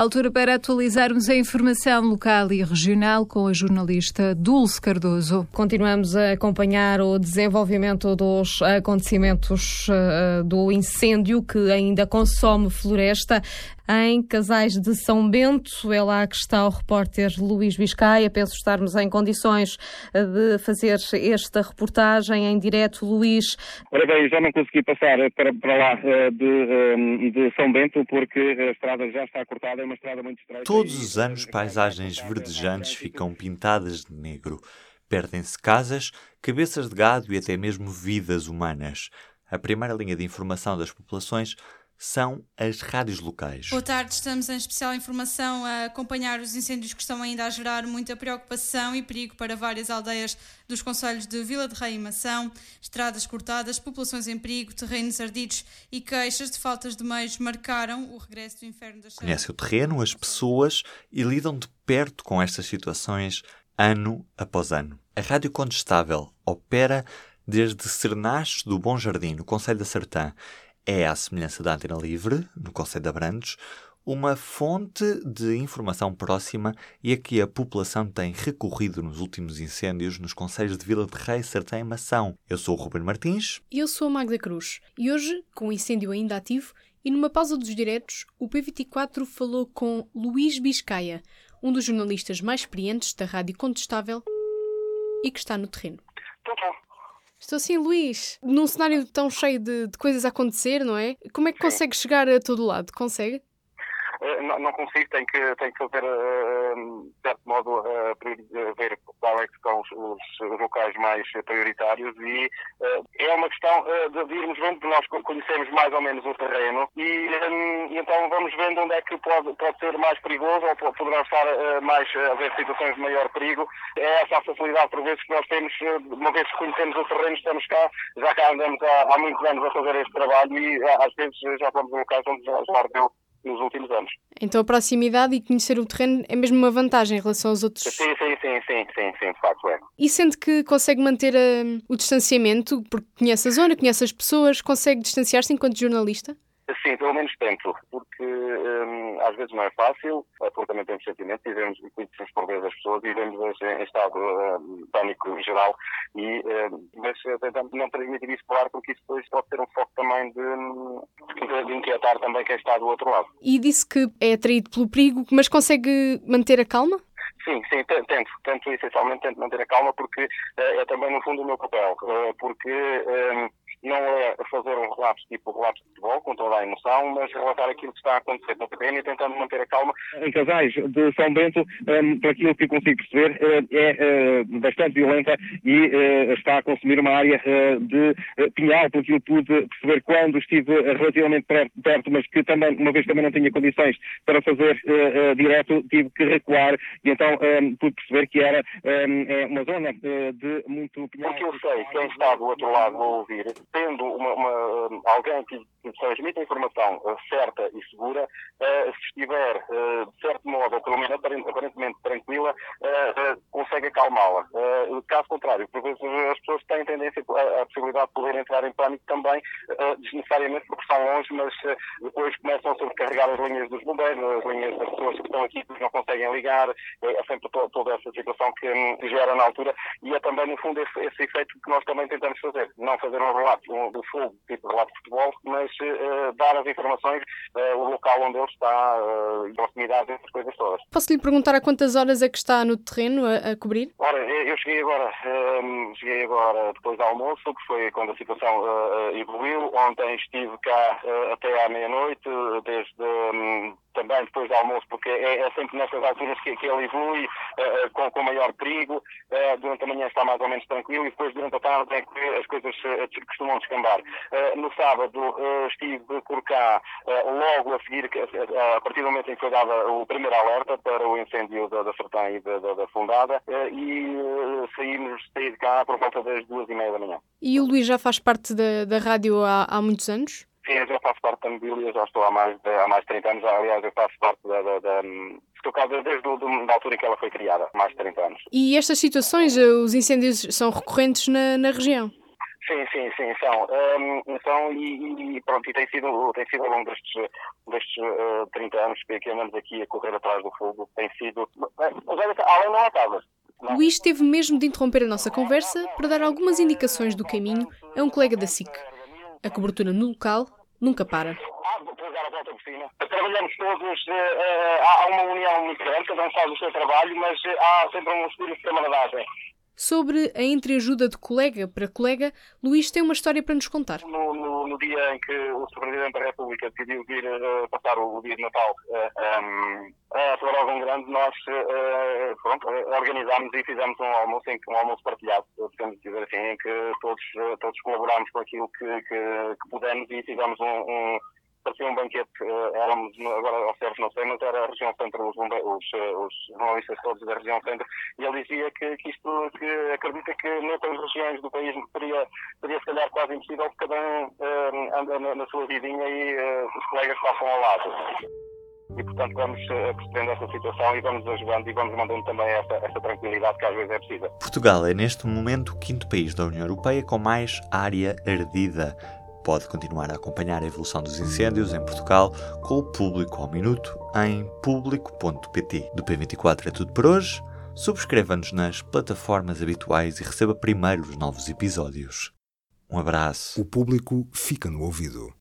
Altura para atualizarmos a informação local e regional com a jornalista Dulce Cardoso. Continuamos a acompanhar o desenvolvimento dos acontecimentos uh, do incêndio que ainda consome floresta em Casais de São Bento. É lá que está o repórter Luís Biscaia. Penso estarmos em condições de fazer esta reportagem em direto. Luís. Ora bem, já não consegui passar para, para lá eh, de, eh, de, São Bento porque a estrada já está cortada, é uma estrada muito estreita. Todos os anos, paisagens verdejantes ficam pintadas de negro. Perdem-se casas, cabeças de gado e até mesmo vidas humanas. A primeira linha de informação das populações são as rádios locais. Boa tarde, estamos em especial informação a acompanhar os incêndios que estão ainda a gerar muita preocupação e perigo para várias aldeias dos conselhos de Vila de Rei e Mação. Estradas cortadas, populações em perigo, terrenos ardidos e queixas de faltas de meios marcaram o regresso do inferno das Conhece o terreno, as pessoas e lidam de perto com estas situações ano após ano. A Rádio Condestável opera desde Sernaches do Bom Jardim, no Conselho da Sertã é, à semelhança da Antena Livre, no Conselho de Abrantes, uma fonte de informação próxima e a que a população tem recorrido nos últimos incêndios nos conselhos de Vila de Rei, Sertém e Mação. Eu sou o Ruben Martins. E eu sou a Magda Cruz. E hoje, com o incêndio ainda ativo, e numa pausa dos diretos, o P24 falou com Luís Biscaia, um dos jornalistas mais experientes da Rádio Contestável e que está no terreno. Tá. Estou assim, Luís, num cenário tão cheio de, de coisas a acontecer, não é? Como é que consegue chegar a todo lado? Consegue? Eh, não, consigo, tenho que, tenho que fazer, uh, de certo modo, ver qual é que são os, locais mais prioritários e é uma questão de, irmos vendo, nós conhecemos mais ou menos o terreno e, então vamos vendo onde é que pode, pode ser mais perigoso ou poderá estar mais, haver situações de maior perigo. É essa a facilidade, por vezes, que nós temos, uma vez que conhecemos o terreno, estamos cá, já cá andamos há, há muitos anos a fazer este trabalho e às vezes já vamos a locais onde já, já ardeu nos últimos anos. Então a proximidade e conhecer o terreno é mesmo uma vantagem em relação aos outros? Sim, sim, sim, sim, sim, sim de facto é. E sente que consegue manter uh, o distanciamento, porque conhece a zona, conhece as pessoas, consegue distanciar-se enquanto jornalista? Sim, pelo menos tento, porque hum, às vezes não é fácil, porque também temos sentimentos e vemos, conhecemos por vezes as pessoas e vemos em estado hum, pânico geral, e, hum, mas eh, tentamos não transmitir isso claro, porque isso depois pode ter um foco também de, de, de, inquietar também quem está do outro lado. E disse que é atraído pelo perigo, mas consegue manter a calma? Sim, sim, tento, tento essencialmente tento manter a calma porque uh, é também no fundo o meu papel, uh, porque não é fazer um relato tipo relato de futebol, com toda a emoção, mas relatar aquilo que está a acontecer no terreno e tentando manter a calma. Em Casais de São Bento, um, por aquilo que consigo perceber, uh, é uh, bastante violenta e uh, está a consumir uma área de pinhal, por aquilo que pude perceber quando estive relativamente perto, mas que também, uma vez também não tinha condições para fazer direto, tive que recuar e então pude perceber que era é uma zona de muito pinhal. Porque eu sei, quem está do outro lado a ouvir, tendo uma, uma, alguém que, transmite a informação uh, certa e segura, uh, se estiver, de certo modo, ou pelo menos aparentemente tranquila, consegue acalmá-la. caso contrário, por vezes as pessoas têm tendência a possibilidade de poder entrar em pânico também, desnecessariamente porque estão longe, mas depois começam a sobrecarregar as linhas dos bombeiros, as linhas das pessoas que estão aqui que não conseguem ligar, é sempre to, toda essa situação que, que gera na altura e é também, no fundo, esse, esse efeito que nós também tentamos fazer. Não fazer um relato um, tipo relato de futebol, mas uh, dar as informações, uh, o local onde ele está, uh, e proximidade, essas coisas todas. Posso lhe perguntar a quantas horas é que está no terreno a, a cobrir? Ora, eu cheguei agora, um, cheguei agora depois do almoço, que foi quando a situação evoluiu. Ontem estive cá até à meia-noite, desde. Um, também depois do almoço, porque é, é sempre nestas alturas que, que ele evolui uh, com, com maior perigo. Uh, durante a manhã está mais ou menos tranquilo e depois durante a tarde é que as coisas uh, costumam descambar. no sábado estive por cá logo a seguir, a partir do momento em que foi dado o primeiro alerta para o incêndio da, da Sertã e da, da, da Fundada e saímos, saí de cá por volta das duas e meia da manhã. E o Luís já faz parte da, da rádio há, há muitos anos? Sim, eu já faço parte da mobília, já estou há mais de, há mais de 30 anos. Aliás, eu faço parte da. da, da estou cá desde do, da altura em que ela foi criada, mais de 30 anos. E estas situações, os incêndios são recorrentes na, na região? Sim, sim, sim, são. Um, são e, e, pronto, e tem sido, tem sido ao longo destes, destes uh, 30 anos que, que andamos aqui a correr atrás do fogo, tem sido. Mas além não acaba. Luís teve mesmo de interromper a nossa conversa para dar algumas indicações do caminho a um colega da SIC. A cobertura no local nunca para. Ah, a volta por cima. Trabalhamos todos, uh, há uma união muito grande, cada um faz o seu trabalho, mas há sempre um espírito de camaradagem. Sobre a entreajuda de colega para colega, Luís tem uma história para nos contar. No, no, no dia em que o. Presidente da República decidiu vir uh, passar o, o, dia de Natal uh, um, a Florogão Grande, nós uh, pronto, organizámos e fizemos um almoço, um almoço partilhado, podemos dizer assim, em que todos, todos colaborámos com aquilo que, que, que pudemos e fizemos um, um parecia um banquete, uh, éramos, agora ao certo não sei, mas era a região centro, os, os, eh, os jornalistas todos da região centro, e ele dizia que, que isto, que acredita que noutras regiões do país seria, seria se calhar quase impossível que cada um uh, anda na, na, sua vidinha e uh, os colegas passam ao lado. E, portanto, vamos percebendo essa situação e vamos ajudando e vamos mandando também essa, essa tranquilidade que às vezes é precisa. Portugal é, neste momento, o quinto país da União Europeia com mais área ardida. Pode continuar a acompanhar a evolução dos incêndios em Portugal com o Público ao Minuto em público.pt. Do P24 é tudo por hoje. Subscreva-nos nas plataformas habituais e receba primeiro os novos episódios. Um abraço. O público fica no ouvido.